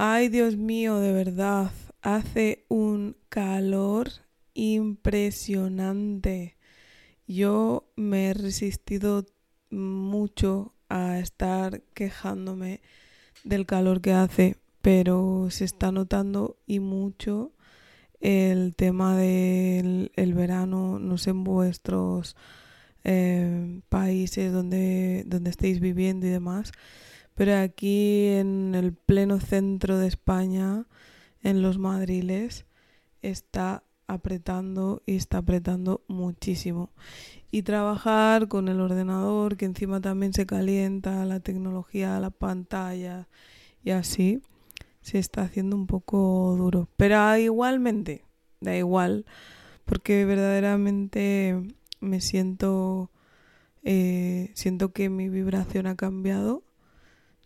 Ay, Dios mío, de verdad, hace un calor impresionante. Yo me he resistido mucho a estar quejándome del calor que hace, pero se está notando y mucho el tema del verano, no sé en vuestros eh, países donde, donde estéis viviendo y demás, pero aquí en el pleno centro de España, en los madriles, está apretando y está apretando muchísimo. Y trabajar con el ordenador, que encima también se calienta, la tecnología, la pantalla y así, se está haciendo un poco duro. Pero igualmente, da igual, porque verdaderamente me siento, eh, siento que mi vibración ha cambiado,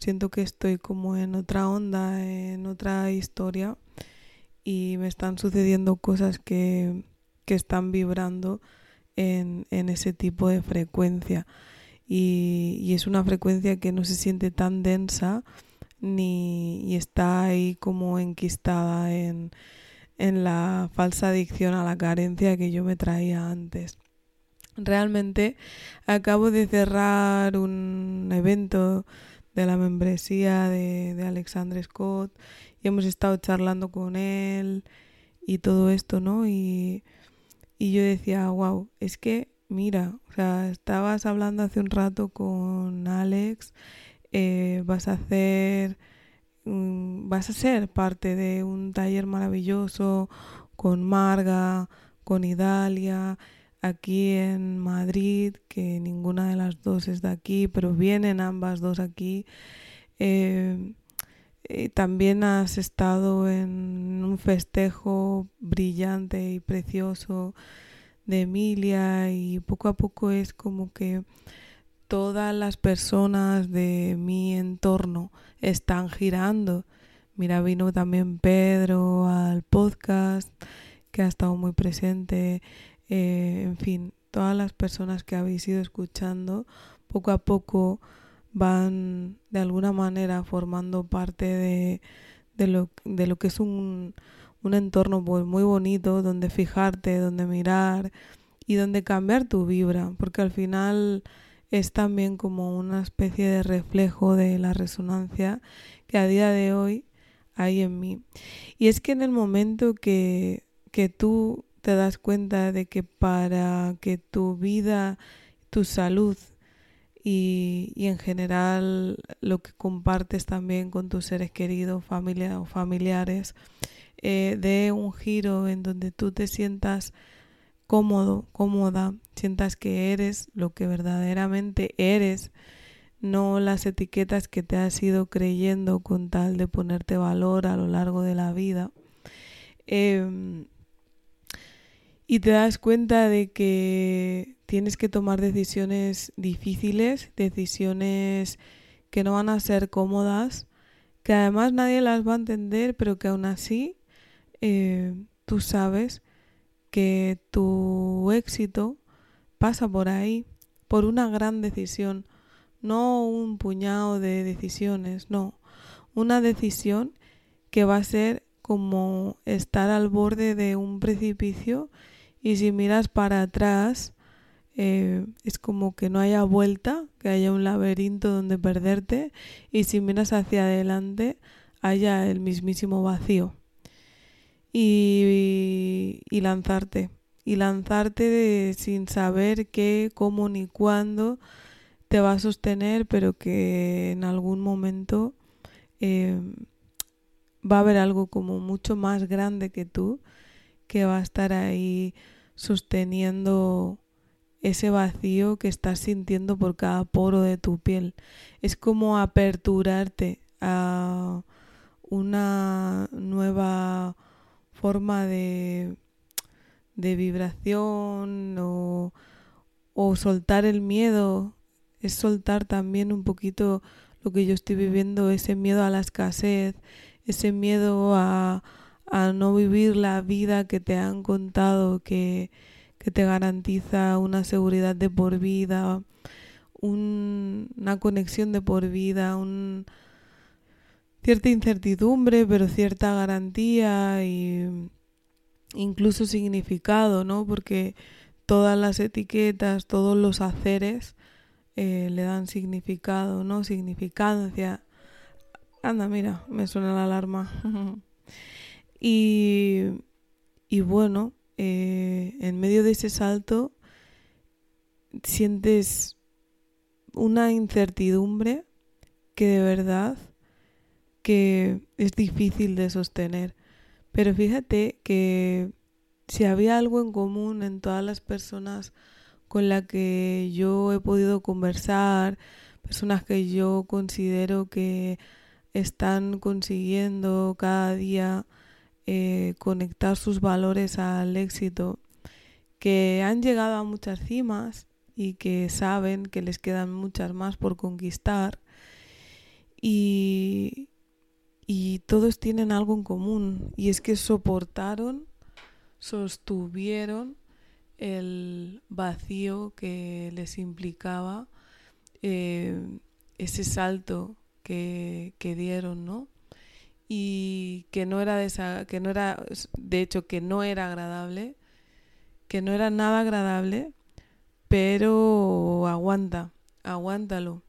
siento que estoy como en otra onda, en otra historia y me están sucediendo cosas que, que están vibrando en, en, ese tipo de frecuencia. Y, y, es una frecuencia que no se siente tan densa ni y está ahí como enquistada en, en la falsa adicción a la carencia que yo me traía antes. Realmente acabo de cerrar un evento de la membresía de, de Alexandre Scott y hemos estado charlando con él y todo esto, ¿no? Y, y yo decía, wow, es que, mira, o sea, estabas hablando hace un rato con Alex, eh, vas a hacer, vas a ser parte de un taller maravilloso con Marga, con Idalia, aquí en Madrid, que ninguna de las dos es de aquí, pero vienen ambas dos aquí. Eh, eh, también has estado en un festejo brillante y precioso de Emilia y poco a poco es como que todas las personas de mi entorno están girando. Mira, vino también Pedro al podcast, que ha estado muy presente. Eh, en fin, todas las personas que habéis ido escuchando, poco a poco van de alguna manera formando parte de, de, lo, de lo que es un, un entorno pues, muy bonito donde fijarte, donde mirar y donde cambiar tu vibra, porque al final es también como una especie de reflejo de la resonancia que a día de hoy hay en mí. Y es que en el momento que, que tú te das cuenta de que para que tu vida, tu salud y, y, en general lo que compartes también con tus seres queridos, familia o familiares, eh, de un giro en donde tú te sientas cómodo, cómoda, sientas que eres lo que verdaderamente eres, no las etiquetas que te has ido creyendo con tal de ponerte valor a lo largo de la vida. Eh, y te das cuenta de que tienes que tomar decisiones difíciles, decisiones que no van a ser cómodas, que además nadie las va a entender, pero que aún así eh, tú sabes que tu éxito pasa por ahí, por una gran decisión, no un puñado de decisiones, no, una decisión que va a ser como estar al borde de un precipicio y si miras para atrás eh, es como que no haya vuelta, que haya un laberinto donde perderte y si miras hacia adelante haya el mismísimo vacío. Y, y lanzarte, y lanzarte sin saber qué, cómo ni cuándo te va a sostener, pero que en algún momento eh, va a haber algo como mucho más grande que tú que va a estar ahí sosteniendo ese vacío que estás sintiendo por cada poro de tu piel. Es como aperturarte a una forma de, de vibración o, o soltar el miedo, es soltar también un poquito lo que yo estoy viviendo, ese miedo a la escasez, ese miedo a, a no vivir la vida que te han contado, que, que te garantiza una seguridad de por vida, una conexión de por vida, un, cierta incertidumbre, pero cierta garantía y incluso significado, ¿no? Porque todas las etiquetas, todos los haceres eh, le dan significado, ¿no? Significancia. Anda, mira, me suena la alarma. y, y bueno, eh, en medio de ese salto sientes una incertidumbre que de verdad que es difícil de sostener. Pero fíjate que si había algo en común en todas las personas con las que yo he podido conversar, personas que yo considero que están consiguiendo cada día eh, conectar sus valores al éxito, que han llegado a muchas cimas y que saben que les quedan muchas más por conquistar y, y todos tienen algo en común y es que soportaron, sostuvieron el vacío que les implicaba eh, ese salto que, que, dieron, ¿no? Y que no era que no era, de hecho, que no era agradable, que no era nada agradable, pero aguanta, aguántalo,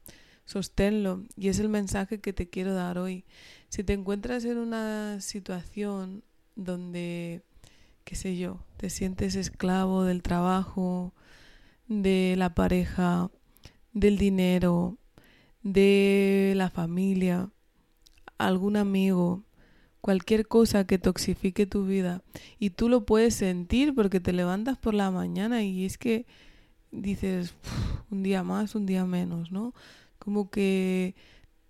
sosténlo. Y es el mensaje que te quiero dar hoy. Si te encuentras en una situación donde, qué sé yo, te sientes esclavo del trabajo, de la pareja, del dinero, de la familia, algún amigo, cualquier cosa que toxifique tu vida y tú lo puedes sentir porque te levantas por la mañana y es que dices un día más, un día menos, ¿no? Como que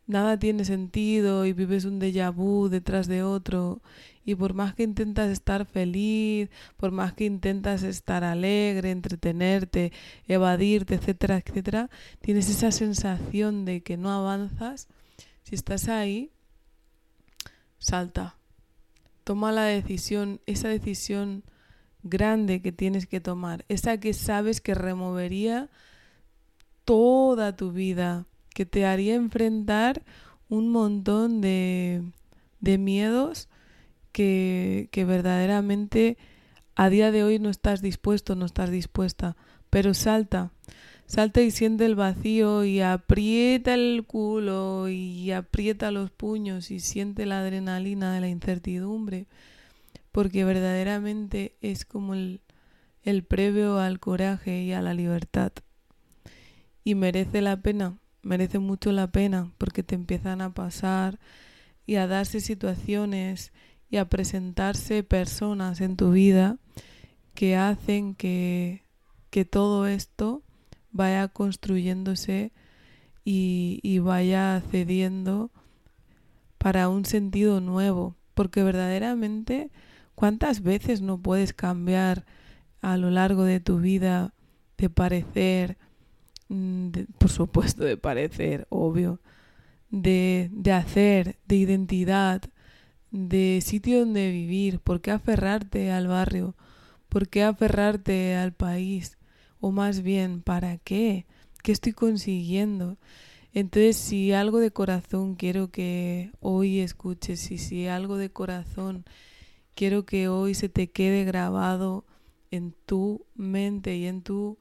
nada tiene sentido y vives un déjà vu detrás de otro y por más que intentas estar feliz, por más que intentas estar alegre, entretenerte, evadirte, etcétera, etcétera, tienes esa sensación de que no avanzas. Si estás ahí, salta. Toma la decisión, esa decisión grande que tienes que tomar, esa que sabes que removería toda tu vida, que te haría enfrentar un montón de, de miedos que, que verdaderamente a día de hoy no estás dispuesto, no estás dispuesta, pero salta, salta y siente el vacío y aprieta el culo y aprieta los puños y siente la adrenalina de la incertidumbre, porque verdaderamente es como el, el previo al coraje y a la libertad. Y merece la pena merece mucho la pena porque te empiezan a pasar y a darse situaciones y a presentarse personas en tu vida que hacen que, que todo esto vaya construyéndose y, y vaya cediendo para un sentido nuevo. Porque verdaderamente, ¿cuántas veces no puedes cambiar a lo largo de tu vida de parecer, Mm, por supuesto, de parecer, obvio, de, de hacer, de identidad, de sitio donde vivir, por qué aferrarte al barrio, por qué aferrarte al país, o más bien, ¿para qué? ¿Qué estoy consiguiendo? Entonces, si algo de corazón quiero que hoy escuches, y si algo de corazón quiero que hoy se te quede grabado en tu mente y en tu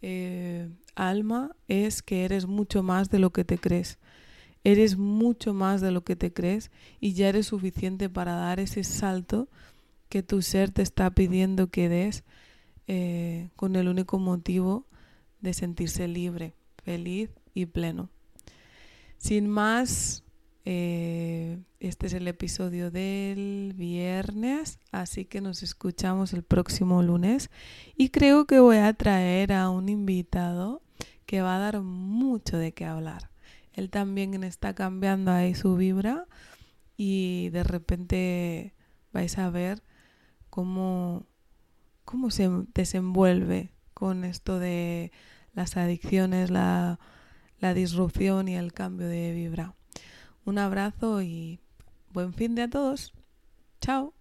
eh, alma es que eres mucho más de lo que te crees. Eres mucho más de lo que te crees y ya eres suficiente para dar ese salto que tu ser te está pidiendo que des eh, con el único motivo de sentirse libre, feliz y pleno. Sin más, eh, este es el episodio del viernes, así que nos escuchamos el próximo lunes y creo que voy a traer a un invitado que va a dar mucho de qué hablar. Él también está cambiando ahí su vibra y de repente vais a ver cómo, cómo se desenvuelve con esto de las adicciones, la, la disrupción y el cambio de vibra. Un abrazo y buen fin de a todos. Chao.